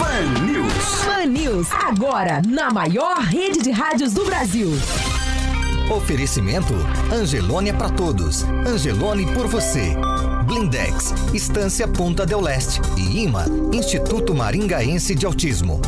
Pan News. Pan News, agora na maior rede de rádios do Brasil. Oferecimento Angelônia para todos. Angelone por você. Blindex, Estância Ponta del Leste e IMA, Instituto Maringaense de Autismo.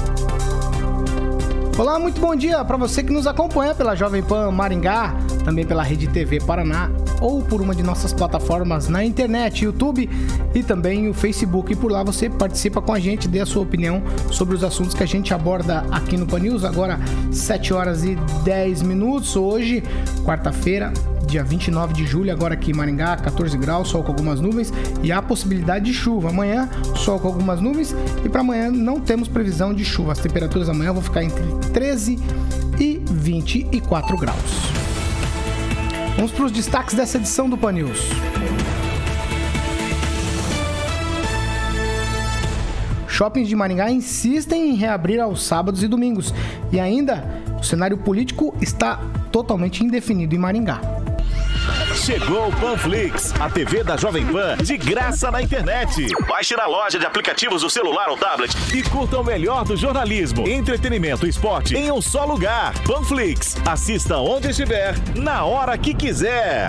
Olá, muito bom dia para você que nos acompanha pela Jovem Pan Maringá, também pela Rede TV Paraná ou por uma de nossas plataformas na internet, YouTube e também o Facebook. E por lá você participa com a gente, dê a sua opinião sobre os assuntos que a gente aborda aqui no Pan News. Agora, 7 horas e 10 minutos. Hoje, quarta-feira, dia 29 de julho, agora aqui em Maringá, 14 graus, sol com algumas nuvens e há possibilidade de chuva. Amanhã, sol com algumas nuvens e para amanhã não temos previsão de chuva. As temperaturas amanhã vão ficar entre 13 e 24 graus. Vamos para os destaques dessa edição do Pan News. Shoppings de Maringá insistem em reabrir aos sábados e domingos. E ainda, o cenário político está totalmente indefinido em Maringá. Chegou o Panflix, a TV da Jovem Pan, de graça na internet. Baixe na loja de aplicativos do celular ou tablet e curta o melhor do jornalismo, entretenimento e esporte em um só lugar. Panflix, assista onde estiver, na hora que quiser.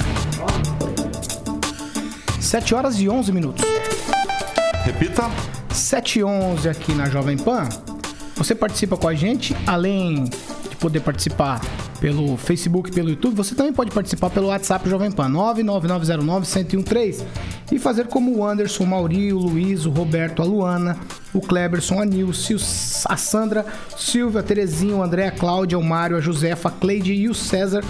7 horas e 11 minutos. Repita. 7 e 11 aqui na Jovem Pan. Você participa com a gente, além de poder participar pelo Facebook, pelo YouTube, você também pode participar pelo WhatsApp Jovem Pan 99909-1013 e fazer como o Anderson, o Mauri, o Luiz, o Roberto, a Luana, o Kleberson, a Nilce, a Sandra, Silvia, a Terezinha, o André, a Cláudia, o Mário, a Josefa, a Cleide e o César,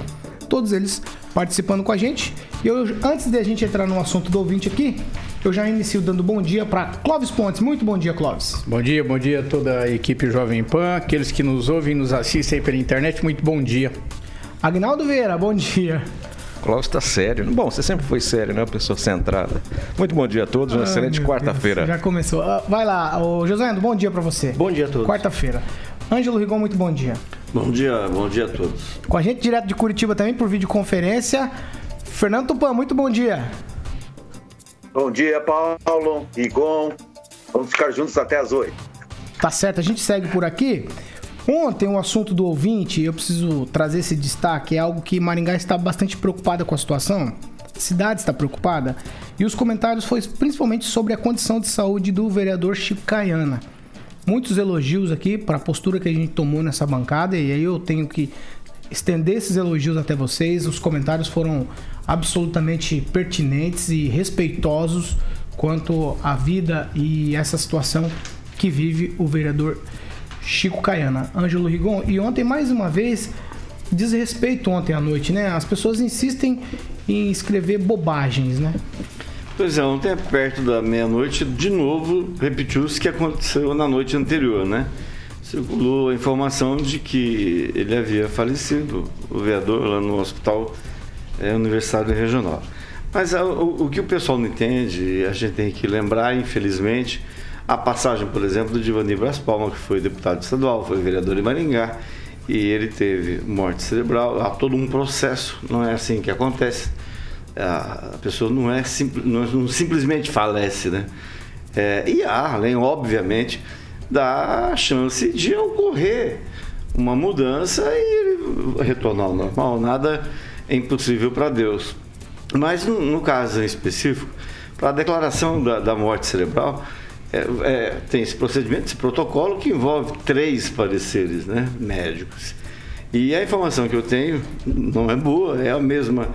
todos eles participando com a gente. E eu, antes de a gente entrar no assunto do ouvinte aqui, eu já inicio dando bom dia para Clóvis Pontes. Muito bom dia, Clóvis. Bom dia, bom dia a toda a equipe Jovem Pan, aqueles que nos ouvem e nos assistem pela internet. Muito bom dia. Agnaldo Vieira, bom dia. Clóvis está sério. Bom, você sempre foi sério, né? Uma pessoa centrada. Muito bom dia a todos, uma ah, excelente quarta-feira. Já começou. Uh, vai lá, o José, bom dia para você. Bom dia a todos. Quarta-feira. Ângelo Rigon, muito bom dia. Bom dia, bom dia a todos. Com a gente direto de Curitiba também por videoconferência, Fernando Tupan, muito bom dia. Bom dia, Paulo, Rigon. Vamos ficar juntos até as oito. Tá certo, a gente segue por aqui. Ontem, o um assunto do ouvinte, eu preciso trazer esse destaque, é algo que Maringá está bastante preocupada com a situação. A cidade está preocupada. E os comentários foi principalmente sobre a condição de saúde do vereador Chico Caiana. Muitos elogios aqui para a postura que a gente tomou nessa bancada, e aí eu tenho que estender esses elogios até vocês. Os comentários foram absolutamente pertinentes e respeitosos quanto à vida e essa situação que vive o vereador Chico Caiana, Ângelo Rigon. E ontem, mais uma vez, desrespeito ontem à noite, né? As pessoas insistem em escrever bobagens, né? Pois é, ontem, perto da meia-noite, de novo repetiu-se o que aconteceu na noite anterior, né? Circulou a informação de que ele havia falecido, o vereador, lá no hospital é, universitário regional. Mas a, o, o, que o pessoal não entende, a gente tem que lembrar, infelizmente, a passagem, por exemplo, do Divani Bras Palma, que foi deputado estadual, foi vereador em Maringá, e ele teve morte cerebral, há todo um processo, não é assim que acontece. A pessoa não é não, não simplesmente falece, né? É, e há, além, obviamente, da chance de ocorrer uma mudança e retornar ao normal. Nada é impossível para Deus. Mas no, no, caso em específico, para a declaração da, da morte cerebral, é, é, tem esse procedimento, esse protocolo que envolve três pareceres né, médicos. E a informação que eu tenho não é boa, é a mesma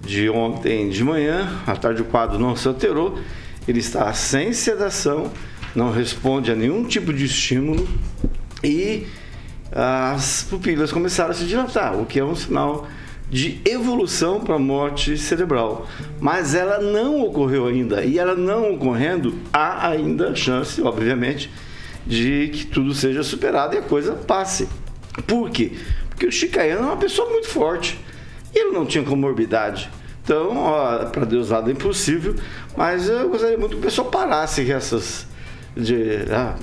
de ontem de manhã, à tarde o quadro não se alterou, ele está sem sedação, não responde a nenhum tipo de estímulo e as pupilas começaram a se dilatar, o que é um sinal de evolução para morte cerebral. Mas ela não ocorreu ainda. E ela não ocorrendo, há ainda chance, obviamente, de que tudo seja superado e a coisa passe. Por quê? Porque o Chicaiano é uma pessoa muito forte. E ele não tinha comorbidade. Então, para Deus nada é impossível, mas eu gostaria muito que o pessoal parasse com essas. De, ah,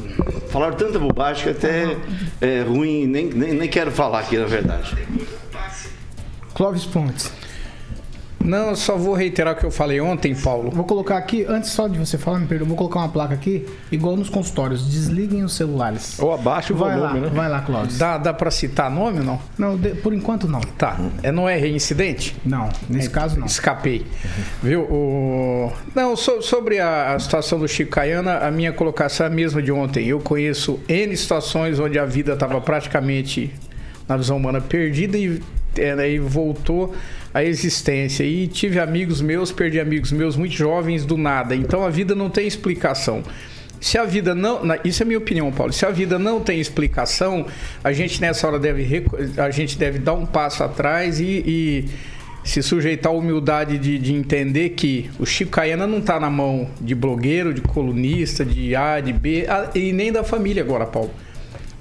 falaram tanta bobagem que até é ruim, nem, nem, nem quero falar aqui, na verdade. Clóvis Pontes. Não, eu só vou reiterar o que eu falei ontem, Paulo. Vou colocar aqui, antes só de você falar, me perdoa, vou colocar uma placa aqui, igual nos consultórios, desliguem os celulares. Ou abaixa o vai volume, lá, né? Vai lá, Clóvis. Dá, dá pra citar nome ou não? Não, de- por enquanto não. Tá. É, não é reincidente? Não, nesse caso não. Escapei. Viu? O... Não, so- sobre a, a situação do Chico Caiana, a minha colocação é a mesma de ontem. Eu conheço N situações onde a vida estava praticamente, na visão humana, perdida e, é, né, e voltou à existência. E tive amigos meus, perdi amigos meus muito jovens do nada. Então a vida não tem explicação. Se a vida não. Isso é a minha opinião, Paulo. Se a vida não tem explicação, a gente nessa hora deve, a gente deve dar um passo atrás e- e se sujeitar à humildade de, de entender que o Chico Caiana não está na mão de blogueiro, de colunista, de A, de B, a- e nem da família agora, Paulo.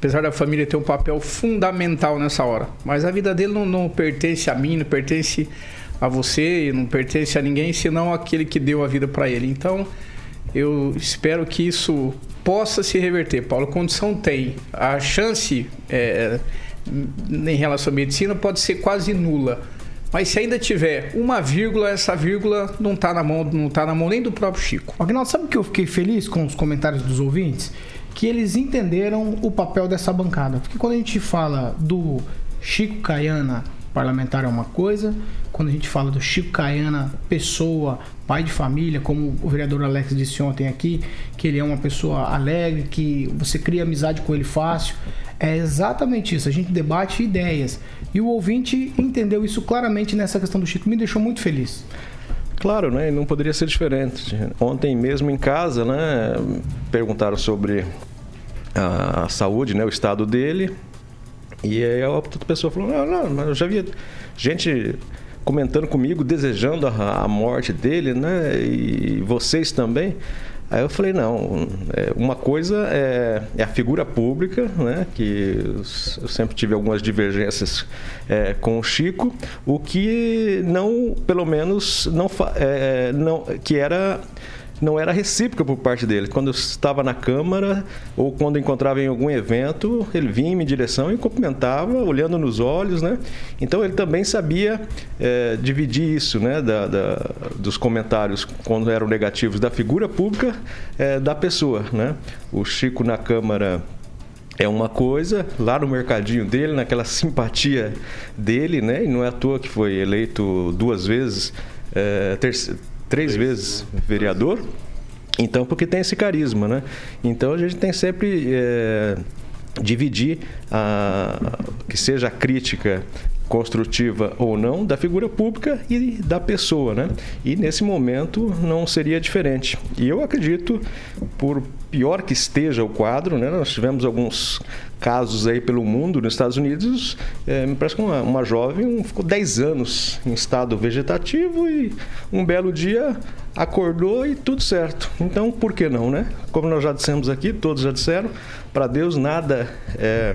Apesar da família ter um papel fundamental nessa hora. Mas a vida dele não, não pertence a mim, não pertence a você, não pertence a ninguém, senão aquele que deu a vida para ele. Então, eu espero que isso possa se reverter. Paulo, condição tem. A chance é, em relação à medicina pode ser quase nula. Mas se ainda tiver uma vírgula, essa vírgula não está na mão, não tá na mão nem do próprio Chico. Agnaldo, sabe que eu fiquei feliz com os comentários dos ouvintes? Que eles entenderam o papel dessa bancada. Porque quando a gente fala do Chico Caiana, parlamentar é uma coisa, quando a gente fala do Chico Caiana, pessoa, pai de família, como o vereador Alex disse ontem aqui, que ele é uma pessoa alegre, que você cria amizade com ele fácil. É exatamente isso, a gente debate ideias. E o ouvinte entendeu isso claramente nessa questão do Chico, me deixou muito feliz. Claro, né? Não poderia ser diferente. Ontem mesmo em casa, né? Perguntaram sobre a saúde, né? O estado dele. E aí a outra pessoa falou: Não, não, mas eu já vi gente comentando comigo, desejando a, a morte dele, né? E vocês também. Aí eu falei, não, é, uma coisa é, é a figura pública, né, que eu sempre tive algumas divergências é, com o Chico, o que não, pelo menos, não, fa- é, não que era não era recíproca por parte dele. Quando eu estava na Câmara ou quando encontrava em algum evento, ele vinha em minha direção e cumprimentava, olhando nos olhos, né? Então ele também sabia eh, dividir isso, né? Da, da- dos comentários quando eram negativos da figura pública eh, da pessoa, né? O Chico na Câmara é uma coisa, lá no mercadinho dele, naquela simpatia dele, né? E não é à toa que foi eleito duas vezes, eh, terce- três vezes vereador. Então, porque tem esse carisma, né? Então a gente tem sempre eh, dividir a, que seja a crítica construtiva ou não da figura pública e da pessoa, né? E nesse momento não seria diferente. E eu acredito, por pior que esteja o quadro, né? Nós tivemos alguns casos aí pelo mundo, nos Estados Unidos, eh, me parece que uma, uma jovem ficou 10 anos em estado vegetativo e um belo dia acordou e tudo certo. Então, por que não, né? Como nós já dissemos aqui, todos já disseram, para Deus nada é,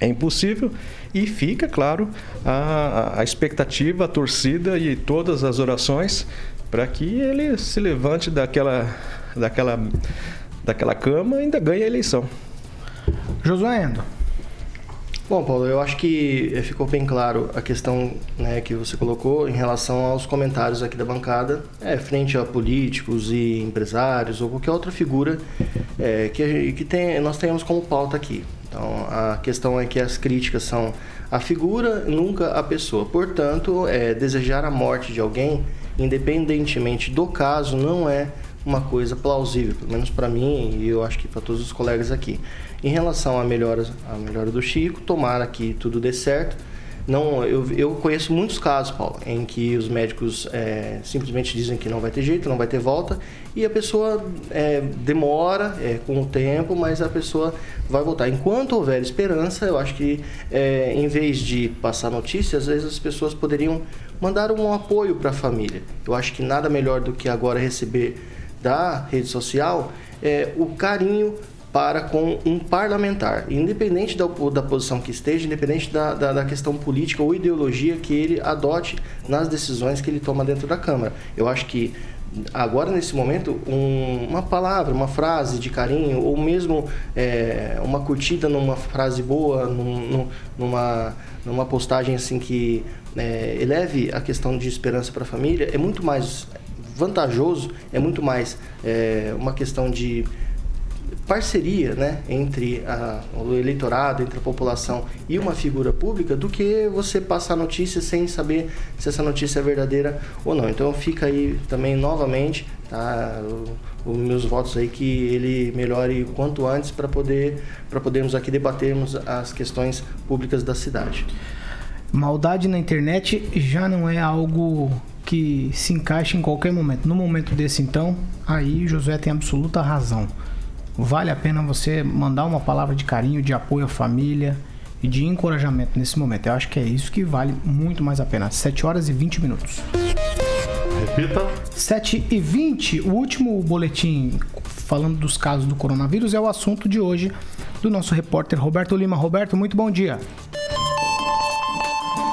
é impossível e fica, claro, a, a expectativa, a torcida e todas as orações para que ele se levante daquela, daquela, daquela cama e ainda ganhe a eleição. Josué Endo. Bom, Paulo, eu acho que ficou bem claro a questão né, que você colocou em relação aos comentários aqui da bancada, é, frente a políticos e empresários ou qualquer outra figura é, que, que tem, nós tenhamos como pauta aqui. Então, a questão é que as críticas são a figura, nunca a pessoa. Portanto, é, desejar a morte de alguém, independentemente do caso, não é uma coisa plausível, pelo menos para mim e eu acho que para todos os colegas aqui. Em relação à melhora, à melhora do Chico, tomara que tudo dê certo. Não, eu, eu conheço muitos casos, Paulo, em que os médicos é, simplesmente dizem que não vai ter jeito, não vai ter volta, e a pessoa é, demora é, com o tempo, mas a pessoa vai voltar. Enquanto houver esperança, eu acho que é, em vez de passar notícias, às vezes as pessoas poderiam mandar um apoio para a família. Eu acho que nada melhor do que agora receber da rede social é o carinho para com um parlamentar, independente da, da posição que esteja, independente da, da, da, questão política ou ideologia que ele adote nas decisões que ele toma dentro da Câmara. Eu acho que agora nesse momento um, uma palavra, uma frase de carinho ou mesmo é, uma curtida numa frase boa, num, numa, numa postagem assim que é, eleve a questão de esperança para a família é muito mais vantajoso, é muito mais é, uma questão de parceria né, entre a, o eleitorado, entre a população e uma figura pública do que você passar notícia sem saber se essa notícia é verdadeira ou não. Então fica aí também novamente tá, os meus votos aí que ele melhore o quanto antes para poder podermos aqui debatermos as questões públicas da cidade. Maldade na internet já não é algo que se encaixa em qualquer momento. No momento desse então, aí Josué tem absoluta razão. Vale a pena você mandar uma palavra de carinho, de apoio à família e de encorajamento nesse momento. Eu acho que é isso que vale muito mais a pena. 7 horas e 20 minutos. Repita. 7 e 20, o último boletim falando dos casos do coronavírus é o assunto de hoje do nosso repórter Roberto Lima. Roberto, muito bom dia.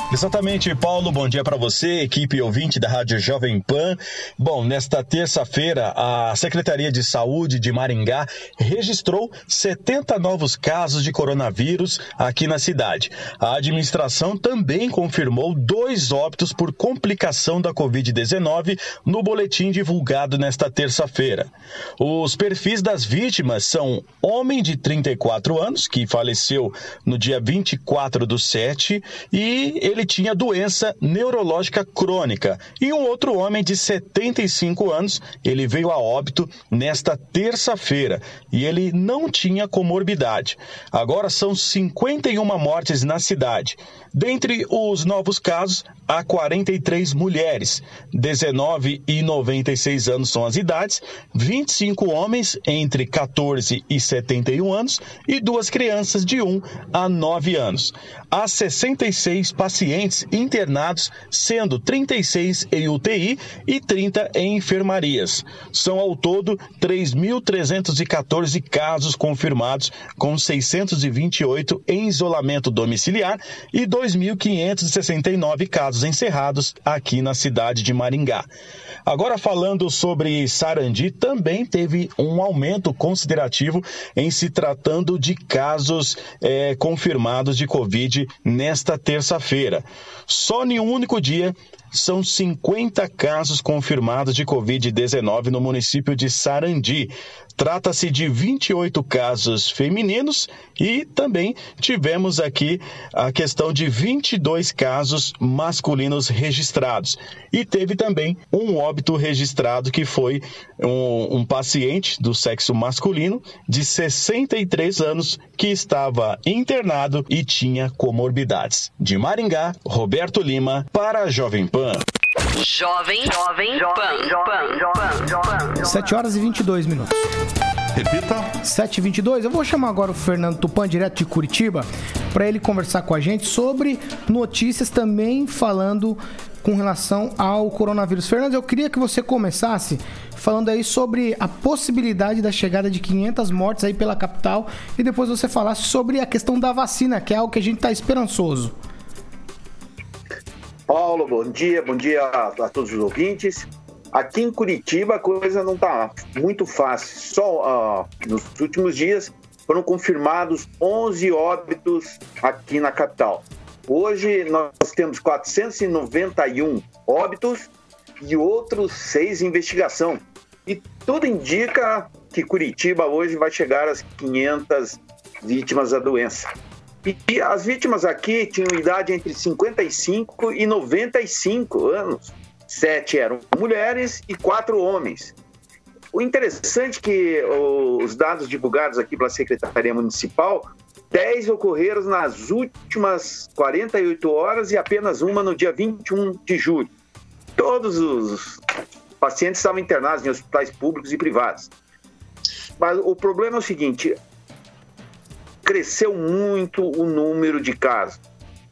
Exatamente, Paulo. Bom dia para você, equipe ouvinte da Rádio Jovem Pan. Bom, nesta terça-feira, a Secretaria de Saúde de Maringá registrou 70 novos casos de coronavírus aqui na cidade. A administração também confirmou dois óbitos por complicação da Covid-19 no boletim divulgado nesta terça-feira. Os perfis das vítimas são homem de 34 anos, que faleceu no dia 24 do 7, e ele ele tinha doença neurológica crônica. E um outro homem de 75 anos, ele veio a óbito nesta terça-feira e ele não tinha comorbidade. Agora são 51 mortes na cidade. Dentre os novos casos, há 43 mulheres, 19 e 96 anos são as idades, 25 homens entre 14 e 71 anos e duas crianças de 1 a 9 anos. Há 66 pacientes internados, sendo 36 em UTI e 30 em enfermarias. São ao todo 3.314 casos confirmados, com 628 em isolamento domiciliar e 2.569 casos encerrados aqui na cidade de Maringá. Agora, falando sobre Sarandi, também teve um aumento considerativo em se tratando de casos é, confirmados de Covid nesta terça-feira. Só em um único dia são 50 casos confirmados de Covid-19 no município de Sarandi. Trata-se de 28 casos femininos e também tivemos aqui a questão de 22 casos masculinos registrados. E teve também um óbito registrado que foi um, um paciente do sexo masculino de 63 anos que estava internado e tinha comorbidades. De Maringá, Roberto Lima para a Jovem Pan. Jovem, Jovem Pan. Pan. 7 horas e 22 minutos. Repita. 7h22. Eu vou chamar agora o Fernando Tupan, direto de Curitiba, para ele conversar com a gente sobre notícias também falando com relação ao coronavírus. Fernando, eu queria que você começasse falando aí sobre a possibilidade da chegada de 500 mortes aí pela capital e depois você falasse sobre a questão da vacina, que é algo que a gente está esperançoso. Paulo, bom dia, bom dia a, todos os ouvintes. Aqui em Curitiba a coisa não está muito fácil. Só uh, nos últimos dias foram confirmados 11 óbitos aqui na capital. Hoje nós temos 491 óbitos e outros seis em investigação. E tudo indica que Curitiba hoje vai chegar às 500 vítimas da doença. E as vítimas aqui tinham idade entre 55 e 95 anos. Sete eram mulheres e quatro homens. O interessante é que os dados divulgados aqui pela Secretaria Municipal, 10 ocorreram nas últimas 48 horas e apenas uma no dia 21 de julho. Todos os pacientes estavam internados em hospitais públicos e privados. Mas o problema é o seguinte: cresceu muito o número de casos.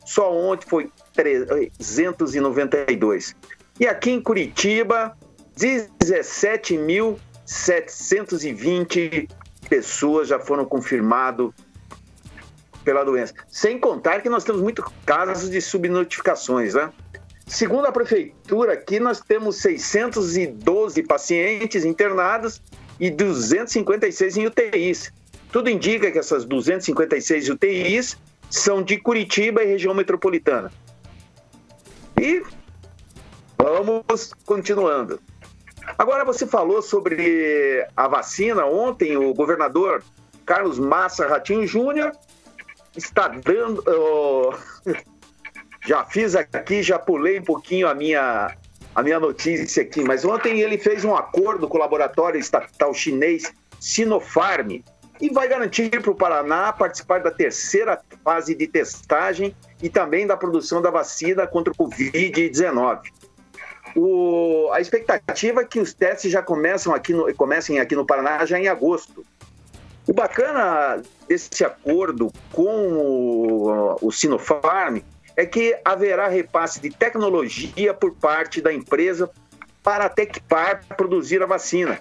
Só ontem foi 392. E aqui em Curitiba, 17.720 pessoas já foram confirmadas pela doença. Sem contar que nós temos muitos casos de subnotificações, né? Segundo a prefeitura, aqui nós temos 612 pacientes internados e 256 em UTIs. Tudo indica que essas 256 UTIs são de Curitiba e região metropolitana. E vamos continuando. Agora você falou sobre a vacina. Ontem o governador Carlos Massa Ratinho Júnior está dando. Oh, já fiz aqui, já pulei um pouquinho a minha, a minha notícia aqui, mas ontem ele fez um acordo com o laboratório estatal chinês Sinopharm e vai garantir para o Paraná participar da terceira fase de testagem e também da produção da vacina contra o Covid-19. O, a expectativa é que os testes já começam aqui no, comecem aqui no Paraná já em agosto. O bacana desse acordo com o, o Sinopharm é que haverá repasse de tecnologia por parte da empresa para a Tecpar produzir a vacina.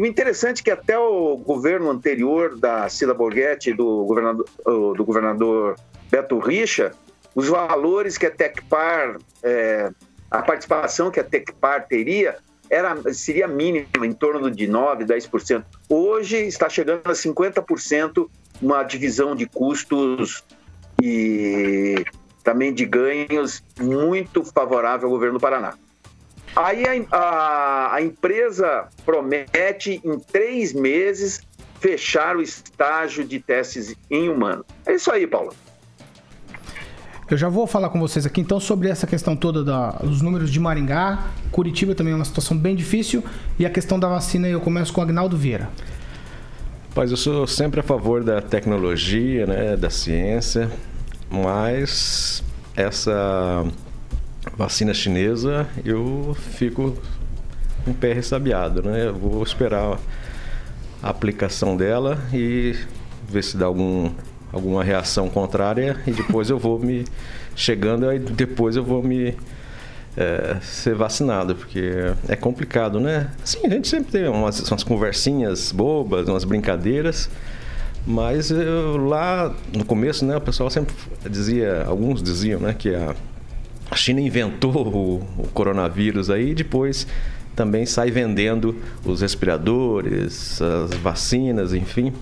E o interessante é que até o governo anterior da Cida Borghetti, do governador, do governador Beto Richa, os valores que a Tecpar é, a participação que a Tecpar teria era, seria mínima, em torno de 9%, 10%. Hoje está chegando a 50%, uma divisão de custos e também de ganhos muito favorável ao governo do Paraná. Aí a, a, a empresa promete, em três meses, fechar o estágio de testes em humano. É isso aí, Paulo. Eu já vou falar com vocês aqui então sobre essa questão toda da, dos números de Maringá. Curitiba também é uma situação bem difícil. E a questão da vacina, eu começo com o Agnaldo Vieira. Pois eu sou sempre a favor da tecnologia, né, da ciência, mas essa vacina chinesa eu fico um pé ressabiado, né? Eu vou esperar a aplicação dela e ver se dá algum alguma reação contrária e depois eu vou me chegando e depois eu vou me é, ser vacinado, porque é complicado, né? Sim, a gente sempre tem umas, umas conversinhas bobas, umas brincadeiras, mas eu, lá no começo, né, o pessoal sempre dizia, alguns diziam, né, que a, a China inventou o, o coronavírus aí e depois também sai vendendo os respiradores, as vacinas, enfim.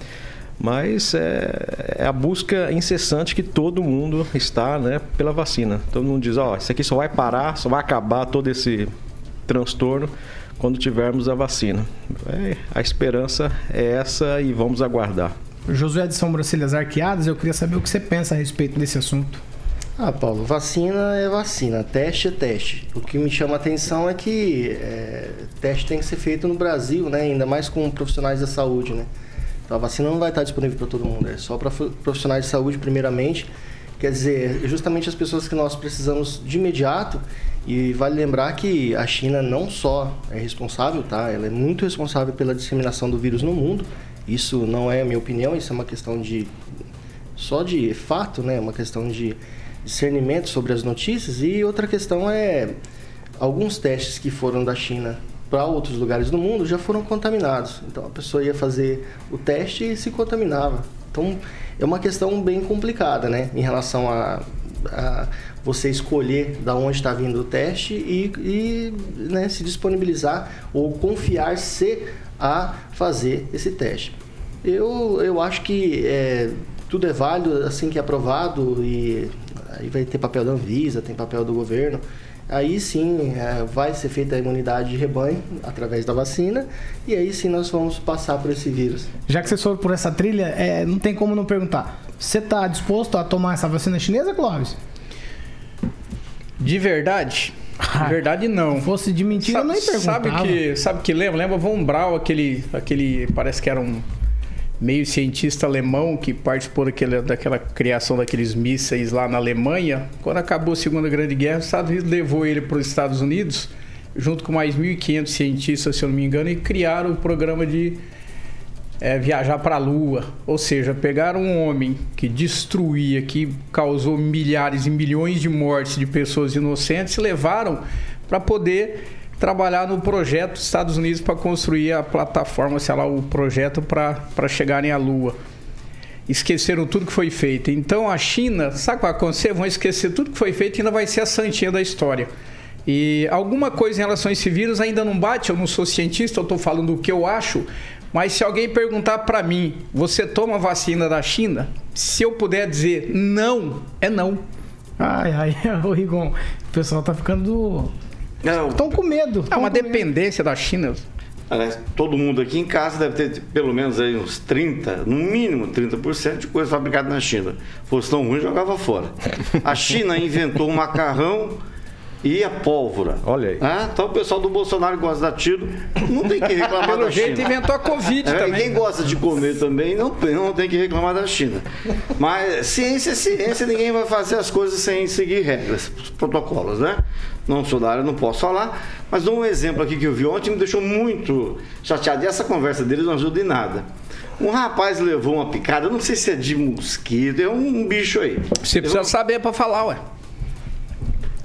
Mas é, é, a busca incessante que todo mundo está né, pela vacina. Todo mundo diz, ó, oh, isso aqui só vai parar, só vai acabar todo esse transtorno quando tivermos a vacina. É, a esperança é essa e vamos aguardar. Josué de Sobrancelhas Arqueadas, eu queria saber o que você pensa a respeito desse assunto. Ah, Paulo, vacina é vacina, teste é teste. O que me chama a atenção é que é, teste tem que ser feito no Brasil, né? Ainda mais com profissionais da saúde, né? Então, a vacina não vai estar disponível para todo mundo, é só para profissionais de saúde primeiramente. Quer dizer, justamente as pessoas que nós precisamos de imediato. E vale lembrar que a China não só é responsável, tá? Ela é muito responsável pela disseminação do vírus no mundo. Isso não é a minha opinião, isso é uma questão de só de fato, né? Uma questão de discernimento sobre as notícias. E outra questão é alguns testes que foram da China para outros lugares do mundo já foram contaminados. Então a pessoa ia fazer o teste e se contaminava. Então é uma questão bem complicada, né, em relação a, a você escolher da onde está vindo o teste e, e né, se disponibilizar ou confiar-se a fazer esse teste. Eu, eu acho que é, tudo é válido assim que é aprovado e aí vai ter papel da Anvisa, tem papel do governo aí sim é, vai ser feita a imunidade de rebanho através da vacina e aí sim nós vamos passar por esse vírus. Já que você soube por essa trilha, é, não tem como não perguntar. Você está disposto a tomar essa vacina chinesa, Clóvis? De verdade? De verdade, não. Se fosse de mentira, sabe, eu nem perguntava. Sabe que, sabe que lembra? Lembra Von Braun, aquele, aquele... Parece que era um meio cientista alemão que participou daquela, daquela criação daqueles mísseis lá na Alemanha. Quando acabou a Segunda Grande Guerra, os Estados Unidos levou ele para os Estados Unidos, junto com mais 1.500 cientistas, se eu não me engano, e criaram o programa de é, viajar para a Lua. Ou seja, pegaram um homem que destruía, que causou milhares e milhões de mortes de pessoas inocentes e levaram para poder trabalhar no projeto dos Estados Unidos para construir a plataforma, sei lá, o projeto para chegarem à Lua. Esqueceram tudo que foi feito. Então a China, sabe o que vai acontecer? Vão esquecer tudo que foi feito e ainda vai ser a santinha da história. E alguma coisa em relação a esse vírus ainda não bate. Eu não sou cientista, eu estou falando o que eu acho. Mas se alguém perguntar para mim, você toma vacina da China? Se eu puder dizer não, é não. Ai, ai, o Rigon, o pessoal tá ficando. Estão com medo. É uma dependência da China. Aliás, todo mundo aqui em casa deve ter pelo menos aí uns 30, no mínimo 30% de coisa fabricada na China. Fosse tão ruim, jogava fora. A China inventou um macarrão e a pólvora. Olha aí. Ah, então o pessoal do Bolsonaro gosta da tiro, não tem que reclamar Pelo da jeito China. inventou a Covid É, também. Quem gosta de comer também não, não tem que reclamar da China. Mas ciência é ciência, ninguém vai fazer as coisas sem seguir regras, protocolos, né? Não sou da área, não posso falar, mas um exemplo aqui que eu vi ontem, me deixou muito chateado. E essa conversa deles não ajuda em nada. Um rapaz levou uma picada, não sei se é de mosquito, é um bicho aí. Você precisa saber para falar, ué.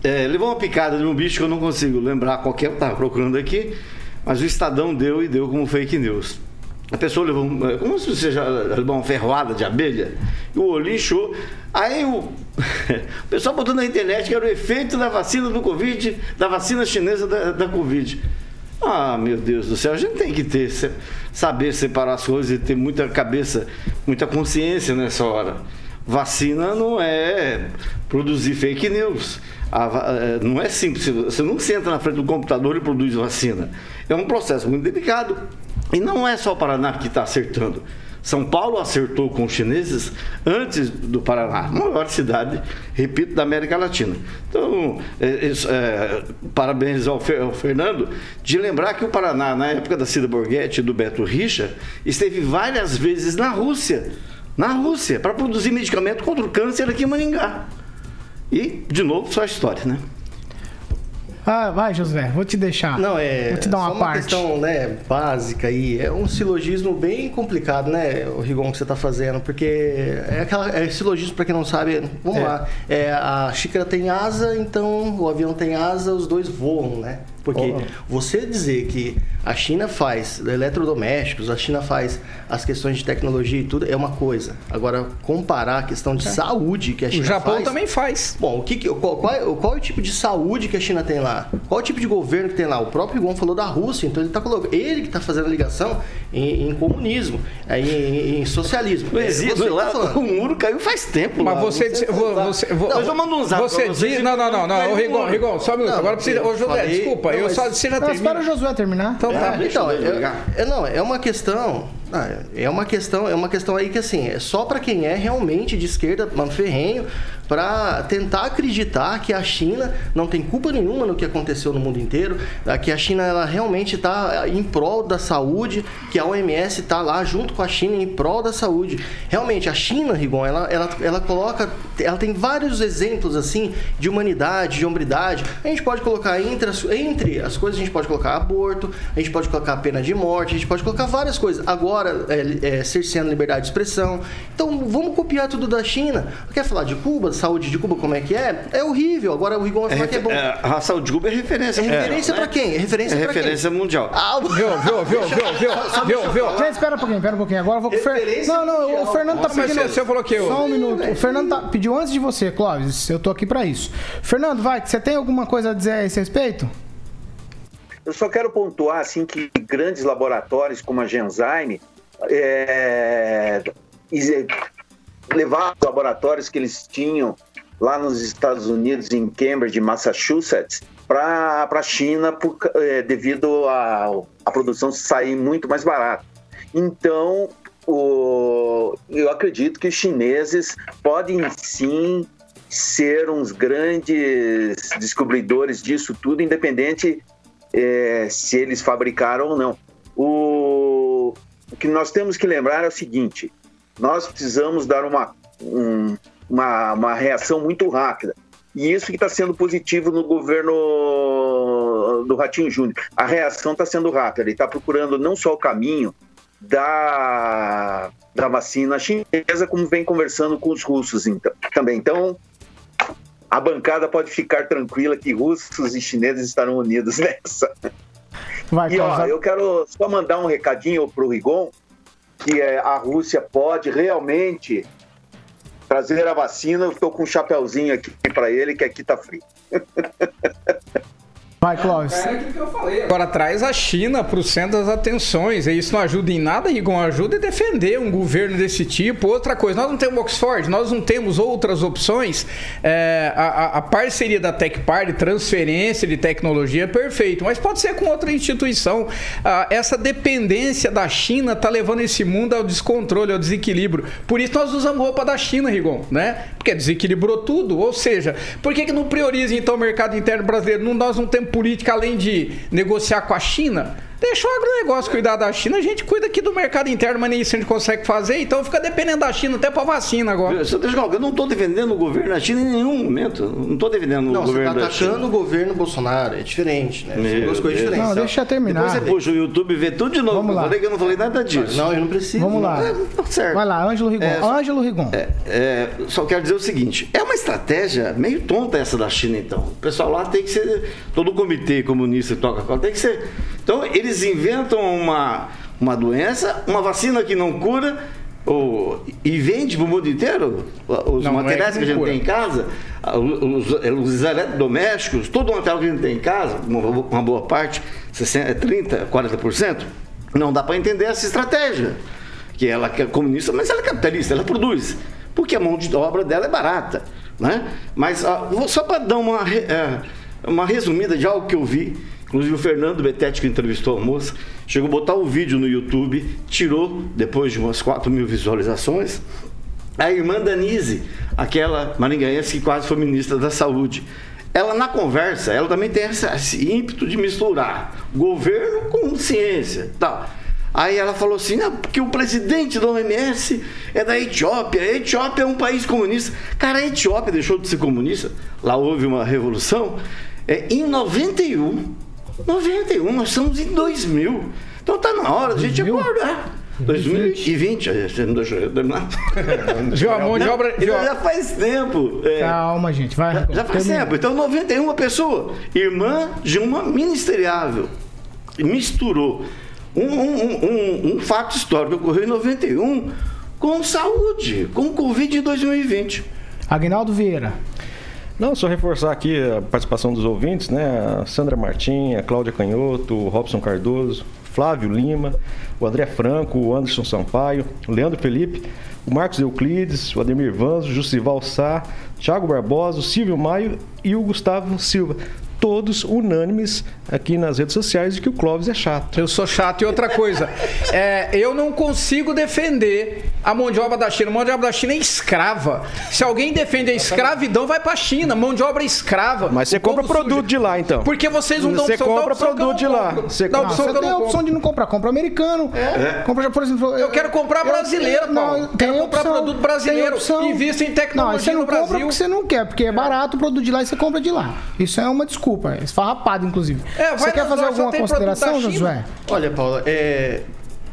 É, levou uma picada de um bicho que eu não consigo lembrar qual que é, eu estava procurando aqui, mas o Estadão deu e deu como fake news. A pessoa levou, é, como se seja levou uma ferroada de abelha, e o olho inchou. Aí o, o pessoal botou na internet que era o efeito da vacina do Covid, da vacina chinesa da, da Covid. Ah, meu Deus do céu, a gente tem que ter, saber separar as coisas e ter muita cabeça, muita consciência nessa hora. Vacina não é produzir fake news. A eh, não é simples. Você não senta na frente do computador e produz vacina. É um processo muito delicado. E não é só o Paraná que está acertando. São Paulo acertou com os chineses antes do Paraná, maior cidade, repito, da América Latina. Então, é, isso, é, parabéns ao, Fer- ao Fernando de lembrar que o Paraná, na época da Cida Borghetti e do Beto Richa, esteve várias vezes na Rússia, na Rússia, para produzir medicamento contra o câncer aqui em Maringá. E, de novo, só a história, né? Ah, vai, Josué, vou te deixar. Não, é. Vou te dar uma uma parte. questão, né, básica aí. É um silogismo bem complicado, né, o Rigon, que você tá fazendo, porque é aquela. É silogismo, pra quem não sabe, vamos É. lá. É, a xícara tem asa, então o avião tem asa, os dois voam, né? Porque Oh. você dizer que a China faz eletrodomésticos, a China faz as questões de tecnologia e tudo, é uma coisa. Agora, comparar a questão de saúde que a É. O China Japão faz, também faz. Bom, o que, qual, qual, é, qual é o tipo de saúde que a China tem lá? Qual é o tipo de governo que tem lá? O próprio Gon falou da Rússia, então ele está colocando. Ele que está fazendo a ligação em, em comunismo, aí em, em socialismo. Não É, existe você tá lá, falando. o muro caiu faz tempo. Mas lá, você, não sei disse- se vo- tá. você, vo- Não, eu já mando um zap Você pra vocês diz, não, não, não, não, o muro. Rigon, só um minuto. Não, Agora precisa, eu ô José, desculpa, não, eu mas- só você já Não, espera o termina. Josué terminar. Então tá. deixa Então, eu é, é- não, é uma questão. ah, É uma questão, é uma questão aí que assim, é só para quem é realmente de esquerda, mano, ferrenho, para tentar acreditar que a China não tem culpa nenhuma no que aconteceu no mundo inteiro, ah, que a China ela realmente está em prol da saúde, que a OMS está lá junto com a China em prol da saúde. Realmente a China, Rigon, ela, ela, ela coloca, ela tem vários exemplos assim de humanidade, de hombridade. A gente pode colocar entre as, entre as coisas, a gente pode colocar aborto, a gente pode colocar pena de morte, a gente pode colocar várias coisas. Agora, é, é, cerceando liberdade de expressão. Então, vamos copiar tudo da China. Quer falar de Cuba, saúde de Cuba, como é que é? É horrível. Agora o Rigon vai É falar que é bom. é, a saúde de Cuba é referência É referência né? pra quem? É referência É pra quem? referência mundial. Ah, Viu, viu, viu, viu, viu, viu, viu? Gente, espera um pouquinho, espera um pouquinho. Agora eu vou com o Fer... Referência Não, não, o mundial. Fernando tá Nossa, mas pedindo. você- você falou que eu- Só um minuto. O Fernando tá... pediu antes de você, Clóvis. Eu tô aqui pra isso. Fernando, vai, você tem alguma coisa a dizer a esse respeito? Eu só quero pontuar assim que grandes laboratórios como a Genzyme é, levaram os laboratórios que eles tinham lá nos Estados Unidos, em Cambridge, Massachusetts, para a China por é, devido a, a produção sair muito mais barata. Então, o- eu acredito que os chineses podem sim ser uns grandes descobridores disso tudo, independente é, se eles fabricaram ou não. O, o que nós temos que lembrar é o seguinte: nós precisamos dar uma, um- uma, uma reação muito rápida. E isso que está sendo positivo no governo do Ratinho Júnior. A reação está sendo rápida. Ele está procurando não só o caminho da, da vacina chinesa, como vem conversando com os russos então, também. Então, a bancada pode ficar tranquila que russos e chineses estarão unidos nessa. Vai, E ó, eu quero só mandar um recadinho pro Rigon, que é, a Rússia pode realmente trazer a vacina. Eu tô com um chapeuzinho aqui para ele, que aqui tá frio. vai, Klaus. Agora traz a China para o centro das atenções. E isso não ajuda em nada, Rigon. Ajuda a defender um governo desse tipo. Outra coisa, nós não temos Oxford, nós não temos outras opções. É, a, a- a parceria da Tech Party, transferência de tecnologia é perfeito, mas pode ser com outra instituição. Ah, essa dependência da China está levando esse mundo ao descontrole, ao desequilíbrio. Por isso nós usamos roupa da China, Rigon, né? Porque desequilibrou tudo. Ou seja, por que, que não prioriza então o mercado interno brasileiro? Não, nós não temos política além de negociar com a China? Deixa o agronegócio cuidar da China, a gente cuida aqui do mercado interno, mas nem isso a gente consegue fazer, então fica dependendo da China até pra vacina agora. Seu eu não estou defendendo o governo da China em nenhum momento. Não estou defendendo Não, o você governo está da atacando China. o governo Bolsonaro. É diferente, né? Meu duas coisas Deus. diferentes. Não, deixa eu terminar. Depois você puxa o YouTube e vê tudo de novo. Vamos eu lá. falei que eu não falei nada disso. Não, eu não preciso. Vamos lá. É, tá certo. Vai lá, Ângelo Rigon. É, Ângelo Rigon. É, só quero dizer o seguinte: é uma estratégia meio tonta essa da China, então. O pessoal lá tem que ser. Todo o comitê comunista que toca tem que ser. Então, eles inventam uma, uma doença, uma vacina que não cura. Ou, e vende pro mundo inteiro os Não, não é materiais que que, a gente cura. tem em casa, os, os eletrodomésticos, todo o material que a gente tem em casa, uma, uma boa parte, 60, 30%, 40%, não dá para entender essa estratégia que ela é comunista, mas ela é capitalista, ela produz, porque a mão de obra dela é barata, né? Mas ó, só para dar uma, é, uma resumida de algo que eu vi, inclusive o Fernando Betete, que entrevistou a moça, chegou a botar o vídeo no YouTube, tirou, depois de umas 4 mil visualizações, a irmã Danise, aquela maringaense que quase foi ministra da Saúde. Ela, na conversa, ela também tem esse ímpeto de misturar governo com ciência. Tal. Aí ela falou assim: ah, porque o presidente da OMS é da Etiópia. A Etiópia é um país comunista. Cara, a Etiópia deixou de ser comunista. Lá houve uma revolução. É, em 91. 91, nós estamos em 2000. Então tá na hora da gente acordar. 2020, a gente não deixou eu terminar. Viu a mão de obra. a- já faz tempo. é, Calma, gente. Vai, Rigon. já faz tempo. Então, 91 pessoa, irmã de uma ministeriável, misturou um, um, um- um- fato histórico que ocorreu em 91 com saúde, com o Covid de 2020. Agnaldo Vieira. Não, só reforçar aqui a participação dos ouvintes, né? A Sandra Martim, a Cláudia Canhoto, o Robson Cardoso, Flávio Lima, o André Franco, o Anderson Sampaio, o Leandro Felipe, o Marcos Euclides, o Ademir Vanzo, o Jussival Sá, Thiago Barbosa, o Silvio Maio e o Gustavo Silva. Todos unânimes aqui nas redes sociais de que o Clóvis é chato. Eu sou chato. E outra coisa, é, eu não consigo defender a mão de obra da China. A mão de obra da China é escrava. Se alguém defende a escravidão, vai pra China. Mão de obra é escrava. Mas você compra produto suja. de lá, então. Porque vocês não dão Você opção, dá compra eu produto de não lá. Você Dá compra. opção Você eu tem a não opção compro. de não comprar. Compra americano. Compra, por exemplo, Eu quero comprar brasileiro, Paulo. tem Quero comprar opção, produto brasileiro. Invisto em tecnologia Não, você não no compra Brasil. porque você não quer, porque é barato o produto de lá e você compra de lá. Isso é uma desculpa, é esfarrapado, inclusive. É, vai você quer fazer alguma consideração. Josué? Olha, Paulo, é,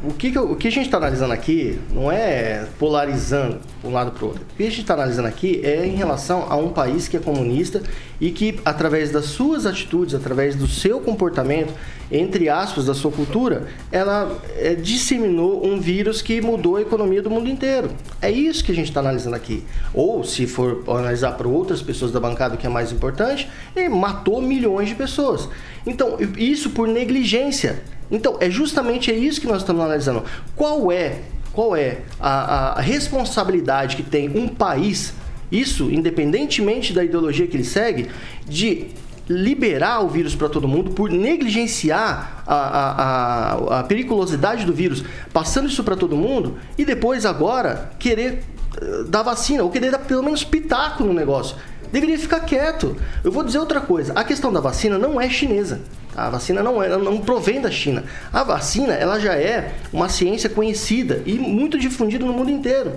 o, que, o que a gente está analisando aqui não é polarizando um lado para o outro. O que a gente está analisando aqui é em relação a um país que é comunista e que, através das suas atitudes, através do seu comportamento, entre aspas, da sua cultura, ela é, disseminou um vírus que mudou a economia do mundo inteiro. É isso que a gente está analisando aqui. Ou, se for analisar para outras pessoas da bancada, o que é mais importante, ele matou milhões de pessoas. Então, isso por negligência. Então, é justamente isso que nós estamos analisando. Qual é, qual é a, a responsabilidade que tem um país, isso independentemente da ideologia que ele segue, de liberar o vírus para todo mundo por negligenciar a, a, a, a periculosidade do vírus, passando isso para todo mundo e depois agora querer eh, dar vacina ou querer dar pelo menos pitaco no negócio. Deveria ficar quieto. Eu vou dizer outra coisa. A questão da vacina não é chinesa. A vacina não, é, não provém da China. A vacina ela já é uma ciência conhecida e muito difundida no mundo inteiro.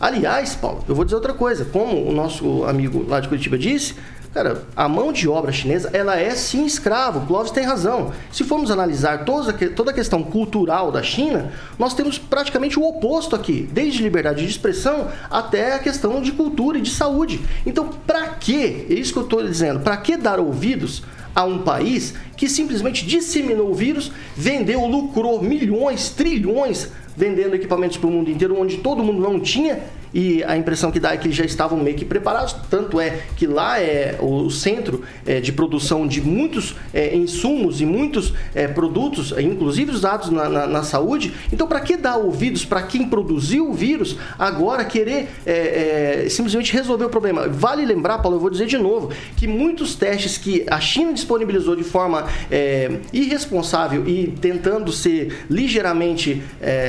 Aliás, Paulo, eu vou dizer outra coisa. Como o nosso amigo lá de Curitiba disse, Cara, a mão de obra chinesa, ela é sim escrava. O Clóvis tem razão. Se formos analisar toda, toda a questão cultural da China, nós temos praticamente o oposto aqui, desde liberdade de expressão até a questão de cultura e de saúde. Então, para que? É isso que eu estou dizendo. Para que dar ouvidos a um país que simplesmente disseminou o vírus, vendeu, lucrou milhões, trilhões vendendo equipamentos para o mundo inteiro, onde todo mundo não tinha e a impressão que dá é que já estavam meio que preparados. Tanto é que lá é o centro é, de produção de muitos é, insumos e muitos é, produtos, inclusive usados na, na, na saúde. Então, para que dar ouvidos para quem produziu o vírus agora querer é, é, simplesmente resolver o problema? Vale lembrar, Paulo, eu vou dizer de novo, que muitos testes que a China disponibilizou de forma é, irresponsável e tentando ser ligeiramente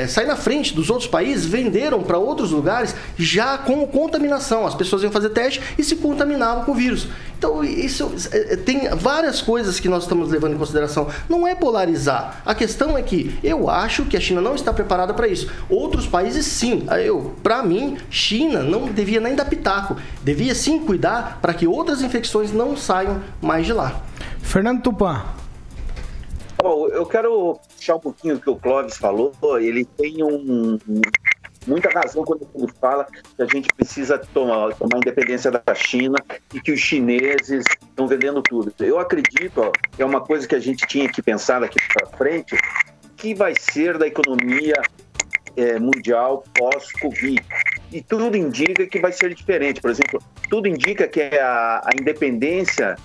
sair na frente dos outros países, venderam para outros lugares já com contaminação. As pessoas iam fazer teste e se contaminavam com o vírus. Então, isso é, é, tem várias coisas que nós estamos levando em consideração. Não é polarizar. A questão é que eu acho que a China não está preparada para isso. Outros países, sim. Eu, para mim, China não devia nem dar pitaco. Devia sim cuidar para que outras infecções não saiam mais de lá. Fernando Tupan. Bom, eu quero puxar um pouquinho o que o Clóvis falou. Ele tem um, muita razão quando ele fala que a gente precisa tomar, tomar independência da China e que os chineses estão vendendo tudo. Eu acredito, ó, é uma coisa que a gente tinha que pensar daqui para frente, que vai ser da economia é, mundial pós-Covid. E tudo indica que vai ser diferente. Por exemplo, tudo indica que a, a independência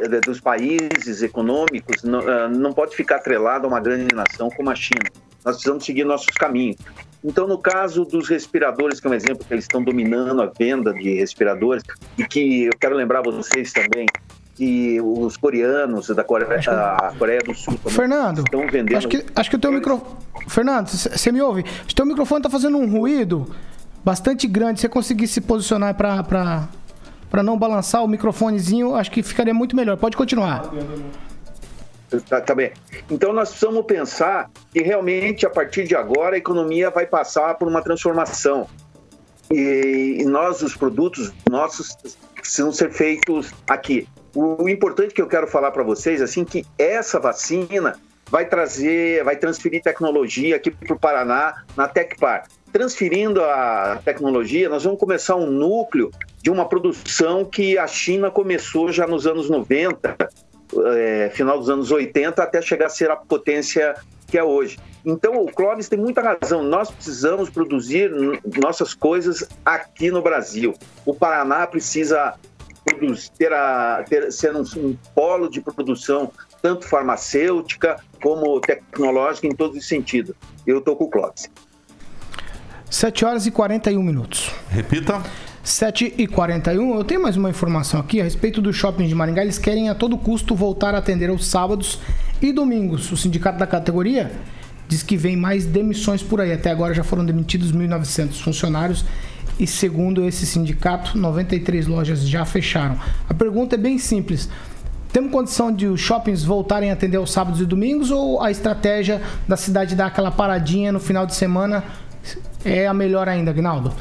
é, dos países econômicos não, ah, não pode ficar atrelada a uma grande nação como a China. Nós precisamos seguir nossos caminhos. Então, no caso dos respiradores, que é um exemplo que eles estão dominando a venda de respiradores, e que eu quero lembrar vocês também que os coreanos da Coreia, a Coreia do Sul Fernando, estão vendendo. Acho que, acho que o teu microfone. Fernando, você me ouve? O teu microfone está fazendo um ruído bastante grande. Se você conseguir se posicionar para não balançar o microfonezinho, acho que ficaria muito melhor. Pode continuar. Tá, tá, bem. Então nós precisamos pensar que realmente a partir de agora a economia vai passar por uma transformação. E, e nós, os produtos nossos, precisam ser feitos aqui. O, o importante que eu quero falar para vocês, assim, que essa vacina vai trazer, vai transferir tecnologia aqui para o Paraná, na Tecpar. Transferindo a tecnologia, nós vamos começar um núcleo de uma produção que a China começou já nos anos 90, é, final dos anos 80 até chegar a ser a potência que é hoje. Então, o Clóvis tem muita razão. Nós precisamos produzir nossas coisas aqui no Brasil. O Paraná precisa produzir, ter a, ter, ser um, um polo de produção, tanto farmacêutica como tecnológica, em todos os sentidos. Eu estou com o Clóvis. 7 horas e 41 minutos. Repita. 7 e 41 eu tenho mais uma informação aqui a respeito do shopping de Maringá. Eles querem a todo custo voltar a atender aos sábados e domingos. O sindicato da categoria diz que vem mais demissões por aí. Até agora já foram demitidos 1.900 funcionários e, segundo esse sindicato, 93 lojas já fecharam. A pergunta é bem simples. Temos condição de os shoppings voltarem a atender aos sábados e domingos ou a estratégia da cidade dar aquela paradinha no final de semana é a melhor ainda, Agnaldo?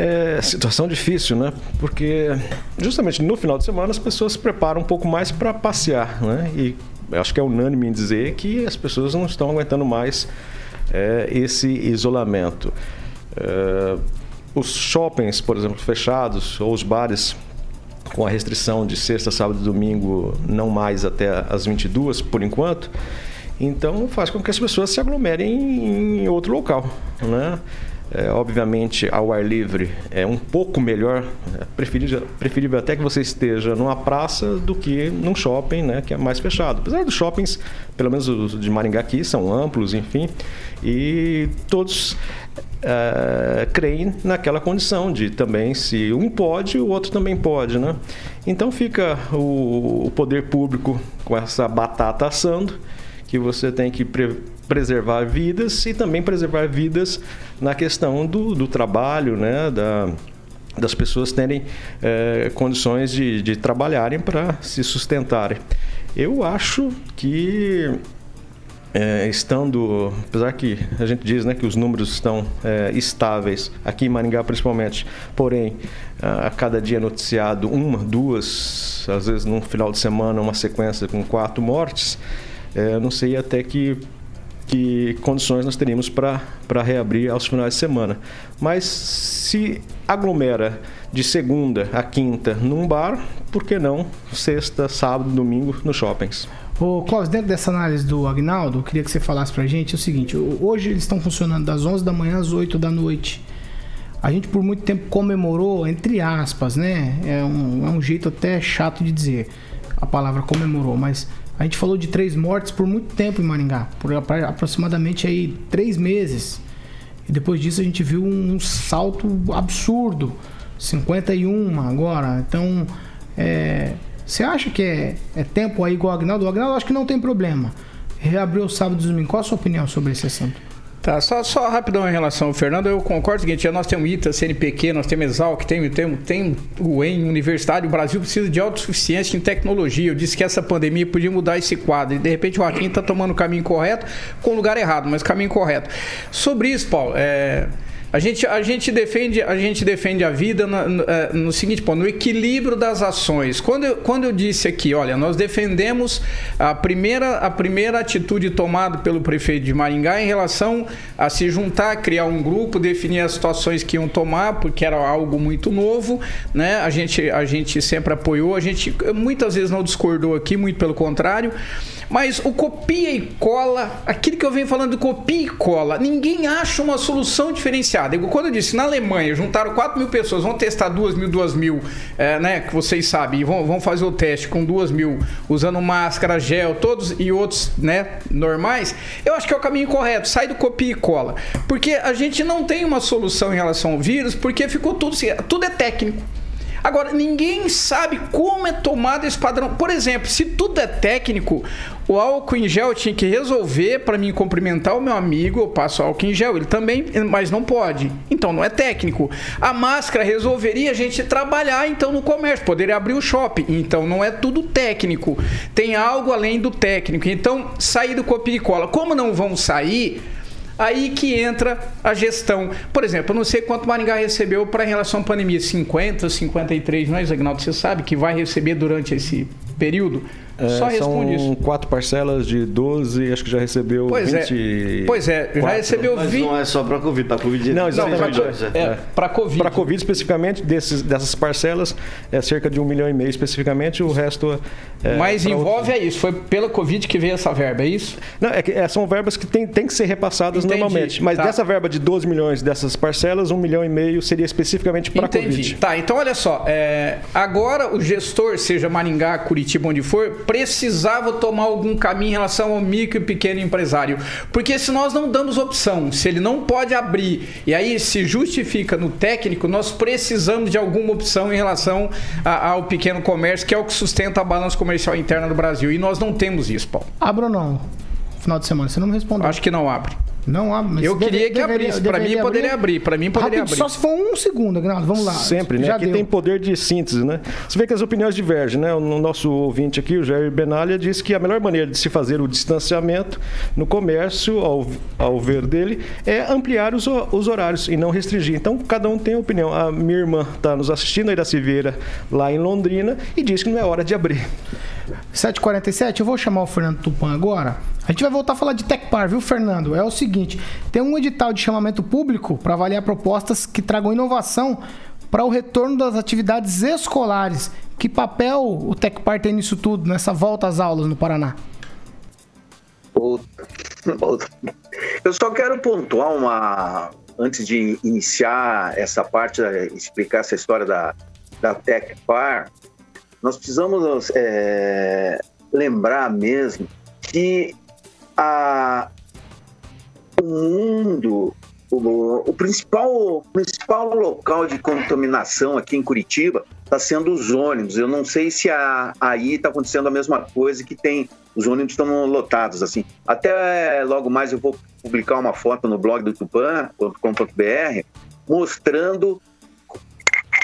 É situação difícil, né? Porque justamente no final de semana as pessoas se preparam um pouco mais para passear, né? E acho que é unânime em dizer que as pessoas não estão aguentando mais é, esse isolamento. É, os shoppings, por exemplo, fechados, ou os bares com a restrição de sexta, sábado e domingo, não mais até as 22 por enquanto, então faz com que as pessoas se aglomerem em outro local, né? É, obviamente, ao ar livre é um pouco melhor, é preferível, preferível até que você esteja numa praça do que num shopping, né, que é mais fechado. Apesar dos shoppings, pelo menos os de Maringá aqui, são amplos, enfim, e todos é, creem naquela condição de também, se um pode, o outro também pode, né? Então fica o, o poder público com essa batata assando, que você tem que pre preservar vidas e também preservar vidas na questão do, do trabalho, né, da, das pessoas terem é, condições de, de trabalharem para se sustentarem. Eu acho que é, estando, apesar que a gente diz né, que os números estão é, estáveis, aqui em Maringá principalmente, porém, a cada dia noticiado uma, duas, às vezes no final de semana, uma sequência com quatro mortes, é, não sei até que, que condições nós teríamos para reabrir aos finais de semana. Mas se aglomera de segunda a quinta num bar, por que não sexta, sábado, domingo nos shoppings? Ô, Cláudio, dentro dessa análise do Agnaldo, eu queria que você falasse pra gente o seguinte: hoje eles estão funcionando das 11 da manhã às 8 da noite. A gente por muito tempo comemorou, entre aspas, né? É um, é um jeito até chato de dizer a palavra comemorou, mas a gente falou de três mortes por muito tempo em Maringá, por aproximadamente aí três meses. E depois disso a gente viu um salto absurdo, 51 agora. Então, é, você acha que é, é tempo aí igual o Agnaldo? O Agnaldo acho que não tem problema. Reabriu o sábado e domingo. Qual a sua opinião sobre esse assunto? Tá, só, só rapidão em relação ao Fernando, eu concordo o seguinte, nós temos ITA, CNPq, nós temos Exalc, tem, tem, tem EM, Universidade, o Brasil precisa de autossuficiência em tecnologia. Eu disse que essa pandemia podia mudar esse quadro, e de repente o Joaquim está tomando o caminho correto com o lugar errado, mas caminho correto. Sobre isso, Paulo, é... A gente, a gente defende a gente defende a vida no, no, é, no, seguinte ponto, no equilíbrio das ações. Quando eu, quando eu disse aqui, olha, nós defendemos a primeira, a primeira atitude tomada pelo prefeito de Maringá em relação a se juntar, criar um grupo, definir as situações que iam tomar, porque era algo muito novo, né? A gente, a gente sempre apoiou, a gente muitas vezes não discordou aqui, muito pelo contrário. Mas o copia e cola, aquilo que eu venho falando de copia e cola, ninguém acha uma solução diferenciada. Quando eu disse na Alemanha, juntaram 4 mil pessoas, vão testar 2 mil, 2 mil, é, né? Que vocês sabem, vão, vão fazer o teste com 2 mil, usando máscara, gel, todos e outros, né? Normais. Eu acho que é o caminho correto, sai do copia e cola. Porque a gente não tem uma solução em relação ao vírus, porque ficou tudo, tudo é técnico. Agora, ninguém sabe como é tomado esse padrão. Por exemplo, se tudo é técnico, o álcool em gel tinha que resolver para mim cumprimentar o meu amigo, eu passo álcool em gel, ele também, mas não pode. Então não é técnico. A máscara resolveria a gente trabalhar então no comércio, poderia abrir o shopping. Então não é tudo técnico. Tem algo além do técnico. Então sair do copia e cola. Como não vão sair, Aí que entra a gestão. Por exemplo, eu não sei quanto Maringá recebeu para relação à pandemia, 50, 53 milhões, Agnaldo, você sabe que vai receber durante esse período? É, Só responde isso. São quatro parcelas de 12, acho que já recebeu pois 20. É. Pois é, já recebeu 20. Mas não é só para Covid, tá? Covid não, exatamente. É, é. para Covid. Para Covid, especificamente, desses, dessas parcelas, é cerca de um milhão e meio especificamente, o resto é. Mas envolve outro... é isso, foi pela Covid que veio essa verba, é isso? Não, é que é, são verbas que tem, tem que ser repassadas Entendi. normalmente. Mas tá. dessa verba de 12 milhões dessas parcelas, um milhão e meio seria especificamente para Covid. Tá, então olha só, é, agora o gestor, seja Maringá, Curitiba, onde for, precisava tomar algum caminho em relação ao micro e pequeno empresário. Porque se nós não damos opção, se ele não pode abrir, e aí se justifica no técnico, nós precisamos de alguma opção em relação a, ao pequeno comércio, que é o que sustenta a balança comercial interna do Brasil. E nós não temos isso, Paulo. Abra ou não? Final de semana, você não me respondeu. Acho que não abre. Não abre, mas Eu queria deve, que abrisse. Para mim poderia abrir. Para mim poderia abrir. Só se for um segundo, Agnaldo. Vamos lá. Sempre, né? Já aqui deu. tem poder de síntese, né? Você vê que as opiniões divergem, né? O nosso ouvinte aqui, o Jair Benalha, disse que a melhor maneira de se fazer o distanciamento no comércio, ao, ao ver dele, é ampliar os, os horários e não restringir. Então, cada um tem opinião. A minha irmã está nos assistindo, a Iraci Vieira, lá em Londrina, e diz que não é hora de abrir. 7h47, eu vou chamar o Fernando Tupan agora. A gente vai voltar a falar de Tecpar, viu, Fernando? É o seguinte: tem um edital de chamamento público para avaliar propostas que tragam inovação para o retorno das atividades escolares. Que papel o Tecpar tem nisso tudo, nessa volta às aulas no Paraná? Eu só quero pontuar uma. Antes de iniciar essa parte, explicar essa história da, da Tecpar, nós precisamos é, lembrar mesmo que a, o mundo, o, o, principal, principal local de contaminação aqui em Curitiba está sendo os ônibus. Eu não sei se a, aí está acontecendo a mesma coisa que tem. Os ônibus estão lotados assim. Até logo mais eu vou publicar uma foto no blog do tupan.com.br mostrando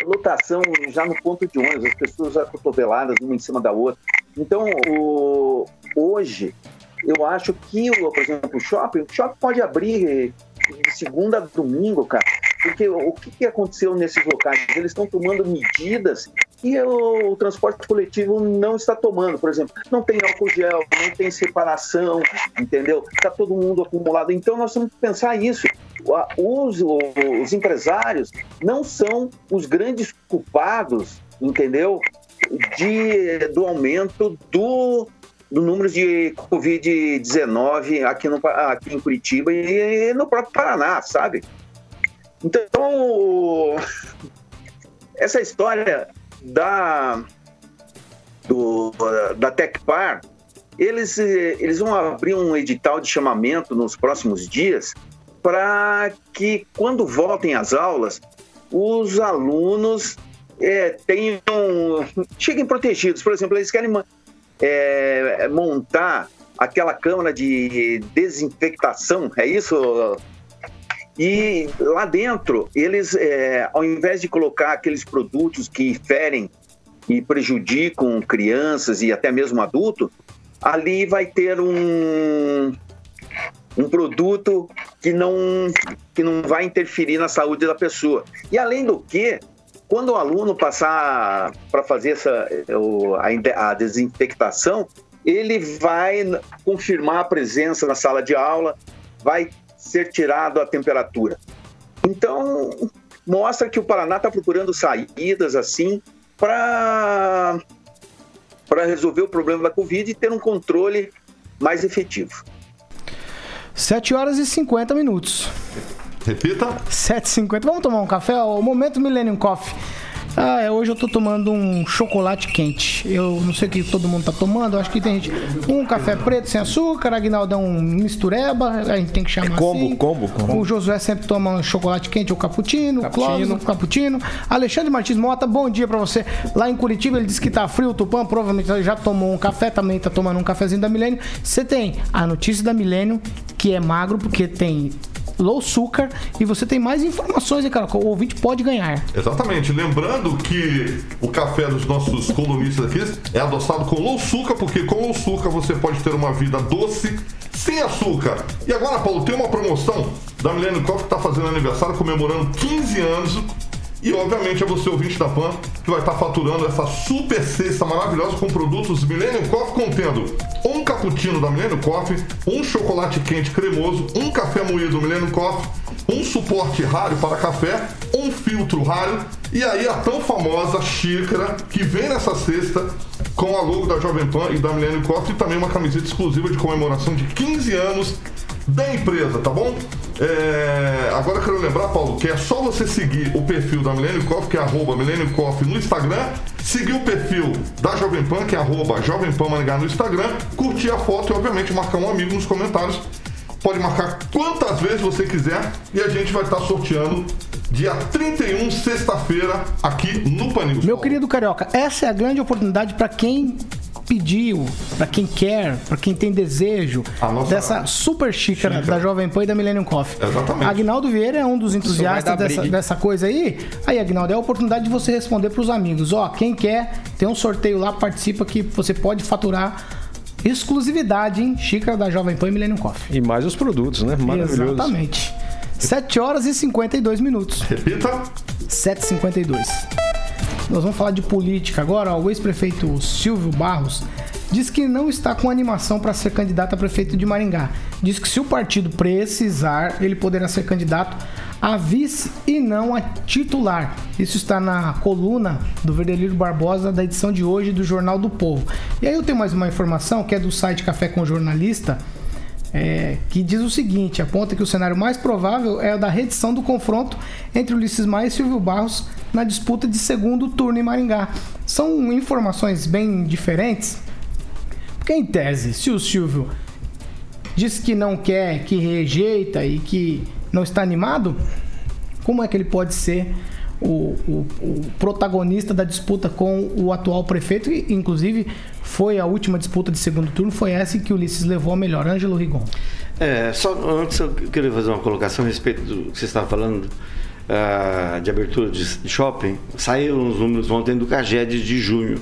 lotação já no ponto de ônibus, as pessoas acotoveladas uma em cima da outra. Então, o, hoje, eu acho que, por exemplo, o shopping, o shopping pode abrir de segunda a domingo, cara. Porque o que, que aconteceu nesses locais? Eles estão tomando medidas que o, transporte coletivo não está tomando. Por exemplo, não tem álcool gel, não tem separação, entendeu? Está todo mundo acumulado. Então nós temos que pensar isso. Os, os empresários não são os grandes culpados, entendeu? De, do aumento do, do número de Covid-19 aqui, no, aqui em Curitiba e no próprio Paraná, sabe? Então, essa história da, do, da Tecpar, eles, eles vão abrir um edital de chamamento nos próximos dias para que, quando voltem às aulas, os alunos eh, tenham, cheguem protegidos. Por exemplo, eles querem eh, montar aquela câmara de desinfectação, é isso, e lá dentro, eles, é, ao invés de colocar aqueles produtos que ferem e prejudicam crianças e até mesmo adulto, ali vai ter um, um produto que não, que não vai interferir na saúde da pessoa. E além do que, quando o aluno passar para fazer essa, a, desinfectação, ele vai confirmar a presença na sala de aula, vai ser tirado a temperatura. Então, mostra que o Paraná está procurando saídas assim para para resolver o problema da Covid e ter um controle mais efetivo. 7 horas e 50 minutos. Repita. 7h50. Vamos tomar um café? O momento Millennium Coffee. Ah, é, hoje eu tô tomando um chocolate quente. Eu não sei o que todo mundo tá tomando. Acho que tem gente. Um café preto sem açúcar, Aguinaldo é um mistureba. A gente tem que chamar É combo, assim. combo, combo. O Josué sempre toma um chocolate quente ou cappuccino. Cappuccino. Clóvis, cappuccino. Alexandre Martins Mota, bom dia pra você. Lá em Curitiba ele disse que tá frio. O Tupã provavelmente já tomou um café, também tá tomando um cafezinho da Milênio. Você tem a notícia da Milênio, que é magro, porque tem low açúcar. E você tem mais informações, cara? O ouvinte pode ganhar. Exatamente. Lembrando que o café dos nossos colunistas aqui é adoçado com low açúcar, porque com low açúcar você pode ter uma vida doce, sem açúcar. E agora, Paulo, tem uma promoção da Millennium Coffee que está fazendo aniversário, comemorando 15 anos. E obviamente é você, ouvinte da PAN, que vai estar faturando essa super cesta maravilhosa com produtos Millennium Coffee contendo um cappuccino da Millennium Coffee, um chocolate quente cremoso, um café moído Millennium Coffee, um suporte raro para café, um filtro raro e aí a tão famosa xícara que vem nessa cesta com a logo da Jovem Pan e da Millennium Coffee e também uma camiseta exclusiva de comemoração de 15 anos da empresa, tá bom? É, agora quero lembrar, Paulo, que é só você seguir o perfil da Millennium Coffee, que é arroba Millennium Coffee no Instagram, seguir o perfil da Jovem Pan, que é arroba Jovem Pan no Instagram, curtir a foto e, obviamente, marcar um amigo nos comentários. Pode marcar quantas vezes você quiser e a gente vai estar sorteando dia 31, sexta-feira, aqui no Panils. Meu querido Carioca, essa é a grande oportunidade para quem pediu, para quem quer, para quem tem desejo dessa super xícara xícara. da Jovem Pan e da Millennium Coffee. Exatamente. Agnaldo Vieira é um dos entusiastas dessa, dessa coisa aí. Aí, Agnaldo, é a oportunidade de você responder para os amigos. Ó, quem quer, tem um sorteio lá, participa que você pode faturar exclusividade, hein? Xícara da Jovem Pan e Millennium Coffee. E mais os produtos, né? Maravilhoso. Exatamente. 7 horas e 52 minutos. Repita. 7h52. Nós vamos falar de política agora. ó. O ex-prefeito Silvio Barros diz que não está com animação para ser candidato a prefeito de Maringá. Diz que se o partido precisar, ele poderá ser candidato a vice e não a titular. Isso está na coluna do Verdelírio Barbosa da edição de hoje do Jornal do Povo. E aí eu tenho mais uma informação que é do site Café com Jornalista. É, que diz o seguinte: aponta que o cenário mais provável é o da redição do confronto entre Ulisses Maia e Silvio Barros na disputa de segundo turno em Maringá. São informações bem diferentes, porque em tese, se o Silvio diz que não quer, que rejeita e que não está animado, como é que ele pode ser o, o- o protagonista da disputa com o atual prefeito? E, inclusive, foi a última disputa de segundo turno, foi essa que o Ulisses levou a melhor. Ângelo Rigon. É, só antes eu queria fazer uma colocação a respeito do que você estava falando ah, de abertura de, de shopping. Saíram os números ontem do CAGED de junho.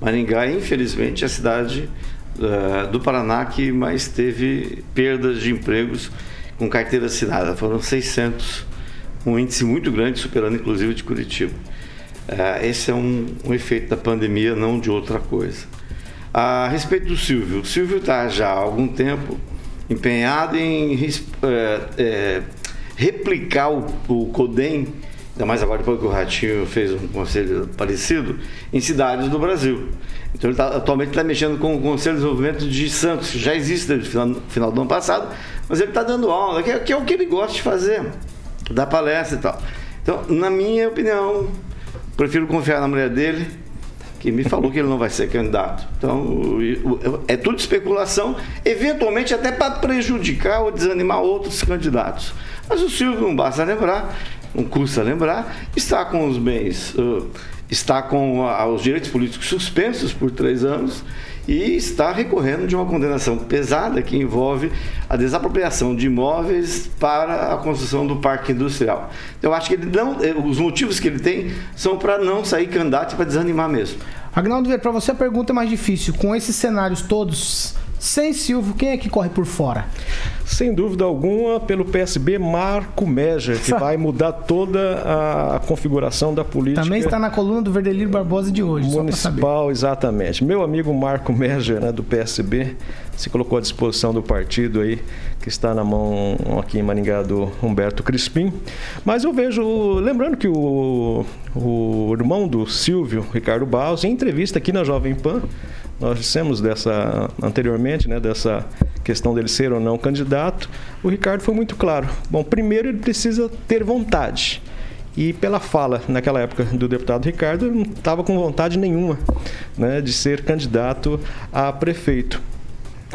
Maringá, infelizmente, é a cidade uh, do Paraná que mais teve perdas de empregos com carteira assinada. Foram 600, um índice muito grande, superando inclusive de Curitiba. Uh, esse é um, um, efeito da pandemia, não de outra coisa. A respeito do Silvio, o Silvio está já há algum tempo empenhado em é, replicar o, o CODEM, ainda mais agora depois que o Ratinho fez um conselho parecido, em cidades do Brasil. Então ele tá, atualmente está mexendo com o Conselho de Desenvolvimento de Santos, que já existe desde o final, final do ano passado, mas ele está dando aula, que é, que é o que ele gosta de fazer, dar palestra e tal. Então, na minha opinião, prefiro confiar na mulher dele, que me falou que ele não vai ser candidato. Então, é tudo especulação, eventualmente até para prejudicar ou desanimar outros candidatos. Mas o Silvio, não basta lembrar, não custa lembrar, está com os bens, está com os direitos políticos suspensos por três anos e está recorrendo de uma condenação pesada que envolve a desapropriação de imóveis para a construção do parque industrial. Eu acho que ele não, eh, os motivos que ele tem são para não sair candidato e para desanimar mesmo. Agnaldo para você a pergunta é mais difícil. Com esses cenários todos, sem Silvio, quem é que corre por fora? Sem dúvida alguma, pelo PSB, Marco Meja, que vai mudar toda a configuração da política. Também está na coluna do Verdelírio Barbosa de hoje. Municipal, exatamente. Meu amigo Marco Meja, né, do PSB, se colocou à disposição do partido aí, que está na mão aqui em Maringá do Humberto Crispim. Mas eu vejo, lembrando que o, o irmão do Silvio, Ricardo Barros, em entrevista aqui na Jovem Pan, nós dissemos dessa anteriormente, né, dessa questão dele ser ou não candidato, o Ricardo foi muito claro. Bom, primeiro ele precisa ter vontade. E pela fala naquela época do deputado Ricardo, não estava com vontade nenhuma né, de ser candidato a prefeito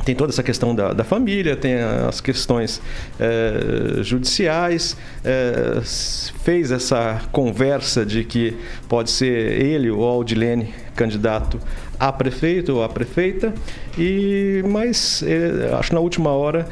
tem toda essa questão da, da família, tem as questões é, judiciais, é, fez essa conversa de que pode ser ele ou Aldilene candidato a prefeito ou a prefeita, e mas é, acho que na última hora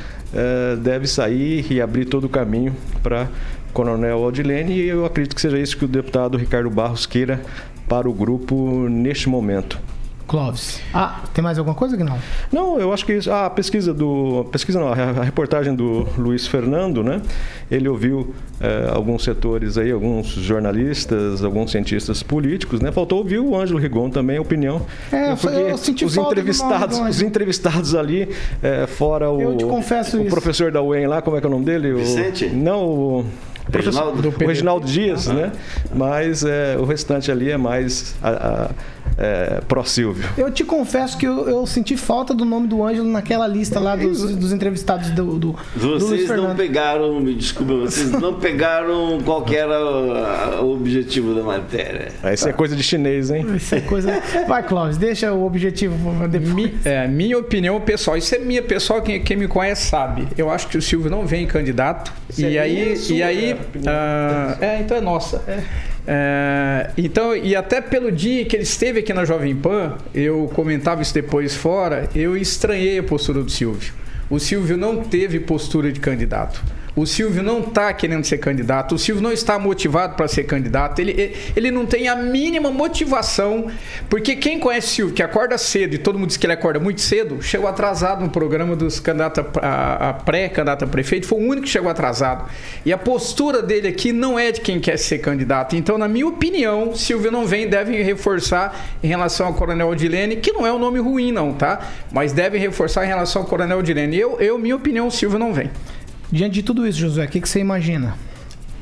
deve sair e abrir todo o caminho para Coronel Aldilene, e eu acredito que seja isso que o deputado Ricardo Barros queira para o grupo neste momento. Clóvis. Ah, tem mais alguma coisa que não? Não, eu acho que isso, ah, a pesquisa do. Pesquisa não, a reportagem do Luiz Fernando, né? Ele ouviu é, alguns setores aí, alguns jornalistas, alguns cientistas políticos, né? Faltou ouvir o Ângelo Rigon também, a opinião. É, porque eu senti os entrevistados, os entrevistados ali, é, fora o. Eu te confesso o, isso. O professor da UEM lá, como é que é o nome dele? Vicente? O, não, o. Reginaldo, o Reginaldo Dias, né? Mas é, o restante ali é mais a, a, é, pró-Silvio. Eu te confesso que eu, eu, senti falta do nome do Ângelo naquela lista lá dos, dos entrevistados do, do Vocês do não pegaram, me desculpa, vocês não pegaram qual era o objetivo da matéria. Isso é coisa de chinês, hein? Isso é coisa... Vai, Cláudio, deixa o objetivo Mi, é, minha opinião pessoal, isso é minha pessoal, quem, quem me conhece sabe. Eu acho que o Silvio não vem candidato. Isso e, é aí, e aí, ah, é, então é nossa. É. É, então, e até pelo dia que ele esteve aqui na Jovem Pan, eu comentava isso depois fora, eu estranhei a postura do Silvio. O Silvio não teve postura de candidato. O Silvio não está querendo ser candidato, o Silvio não está motivado para ser candidato, ele, ele não tem a mínima motivação, porque quem conhece o Silvio, que acorda cedo, e todo mundo diz que ele acorda muito cedo, chegou atrasado no programa dos candidatos a, a pré-candidato a prefeito, foi o único que chegou atrasado. E a postura dele aqui não é de quem quer ser candidato. Então, na minha opinião, Silvio não vem, deve reforçar em relação ao Coronel Odilene, que não é um nome ruim, não, tá? Mas deve reforçar em relação ao Coronel Odilene. Eu, eu minha opinião, Silvio não vem. Diante de tudo isso, Josué, o que, que você imagina?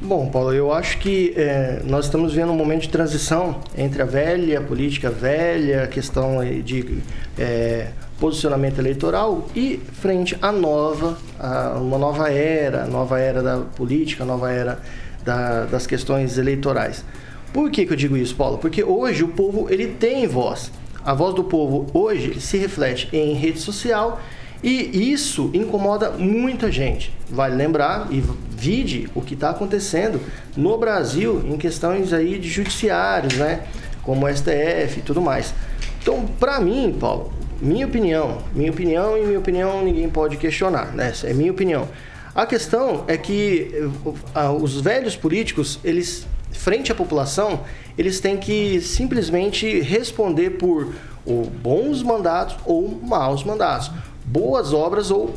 Bom, Paulo, eu acho que é, nós estamos vendo um momento de transição entre a velha política velha, a questão de é, posicionamento eleitoral e frente à nova, a uma nova era, nova era da política, nova era da, das questões eleitorais. Por que, que eu digo isso, Paulo? Porque hoje o povo ele tem voz. A voz do povo hoje se reflete em rede social e isso incomoda muita gente. Vale lembrar e vide o que está acontecendo no Brasil em questões aí de judiciários, né? Como o STF e tudo mais. Então, para mim, Paulo, minha opinião, minha opinião e minha opinião ninguém pode questionar, né? Essa é minha opinião. A questão é que uh, os velhos políticos, eles frente à população, eles têm que simplesmente responder por bons mandatos ou maus mandatos, boas obras ou,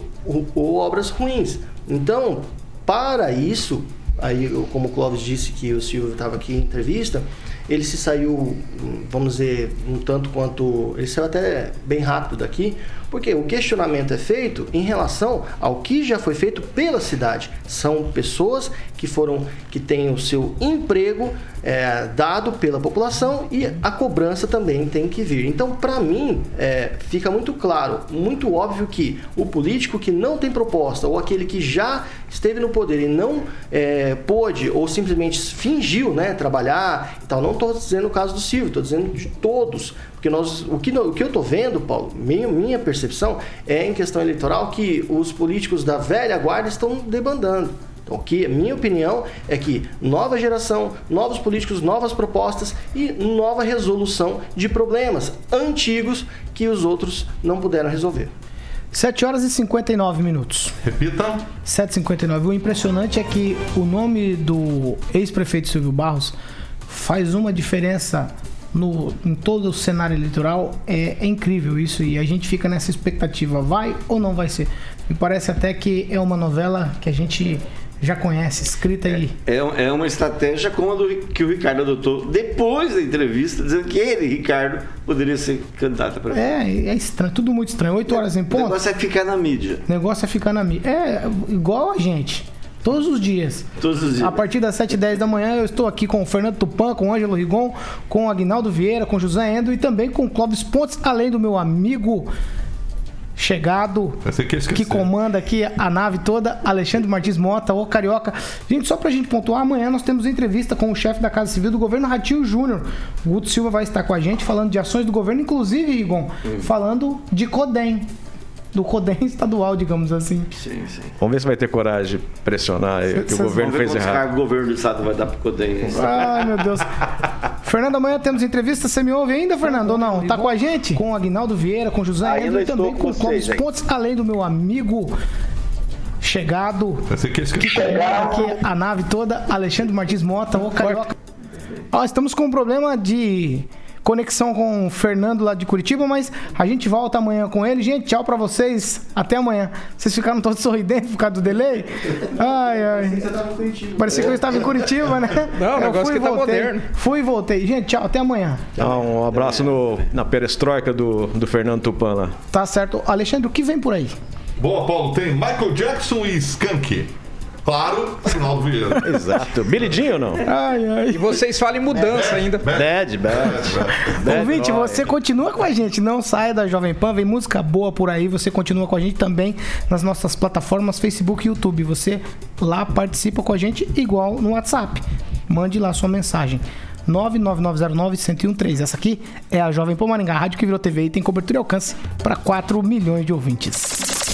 ou, obras ruins. Então, para isso, aí como o Clóvis disse que o Silvio estava aqui em entrevista, ele se saiu, vamos dizer, um tanto quanto. Ele saiu até bem rápido daqui, porque o questionamento é feito em relação ao que já foi feito pela cidade. São pessoas que foram, que têm o seu emprego é, dado pela população e a cobrança também tem que vir. Então, para mim, é, fica muito claro, muito óbvio que o político que não tem proposta ou aquele que já esteve no poder e não é, pôde ou simplesmente fingiu né, trabalhar e tal, não estou dizendo o caso do Silvio, estou dizendo de todos, porque nós, o, que, o que eu estou vendo, Paulo, minha, minha percepção é em questão eleitoral que os políticos da velha guarda estão debandando. Então, que minha opinião é que nova geração, novos políticos, novas propostas e nova resolução de problemas antigos que os outros não puderam resolver. 7 horas e 59 minutos. Repita. 7h59. O impressionante é que o nome do ex-prefeito Silvio Barros faz uma diferença no, em todo o cenário eleitoral. É, é, incrível isso e a gente fica nessa expectativa: vai ou não vai ser? Me parece até que é uma novela que a gente já conhece, escrita aí. É, é uma estratégia como a do, que o Ricardo adotou depois da entrevista, dizendo que ele, Ricardo, poderia ser candidato para É, é estranho, tudo muito estranho. Oito horas em ponto. O negócio é ficar na mídia. O negócio é ficar na mídia. É, igual a gente. Todos os dias. Todos os dias. A partir das 7 e 10 da manhã eu estou aqui com o Fernando Tupan, com o Ângelo Rigon, com o Agnaldo Vieira, com o José Endo e também com o Clóvis Pontes, além do meu amigo chegado que, que, comanda aqui a nave toda, Alexandre Martins Mota, o Carioca. Gente, só pra gente pontuar, amanhã nós temos entrevista com o chefe da Casa Civil do governo, Ratinho Júnior. O Guto Silva vai estar com a gente falando de ações do governo, inclusive, Rigon, hum. falando de CODEM do CODEM estadual, digamos assim. Sim, sim. Vamos ver se vai ter coragem de pressionar que o governo fez errado. o governo do estado vai dar pro CODEM. Ai, meu Deus. Fernando, amanhã temos entrevista. Você me ouve ainda, Fernando, ou não? Tá com a gente? Com o Aguinaldo Vieira, com o José Ainda e também com o Clóvis Pontes, além do meu amigo chegado. Que, que chegado aqui a nave toda, Alexandre Martins Mota, o Carioca. Ó, estamos com um problema de conexão com o Fernando lá de Curitiba, mas a gente volta amanhã com ele. Gente, tchau pra vocês. Até amanhã. Vocês ficaram todos sorridentes por causa do delay? Ai, ai. Parecia que eu estava em Curitiba, né? Não, o negócio que tá moderno. Fui e voltei. Gente, tchau. Até amanhã. um abraço no, na perestroika do, do Fernando Tupan lá. Tá certo. Alexandre, o que vem por aí? Boa, Paulo. Tem Michael Jackson e Skank. Claro, Ronaldo Vieira. Exato. Bilidinho ou não? Ai, ai. E vocês falam em mudança é, ainda. Bad, bad. bad. Ouvinte, você continua com a gente. Não saia da Jovem Pan. Vem música boa por aí. Você continua com a gente também nas nossas plataformas Facebook e YouTube. Você lá participa com a gente igual no WhatsApp. Mande lá sua mensagem. 99909-1013. Essa aqui é a Jovem Pan Maringá, rádio que virou TV e tem cobertura e alcance para 4 milhões de ouvintes.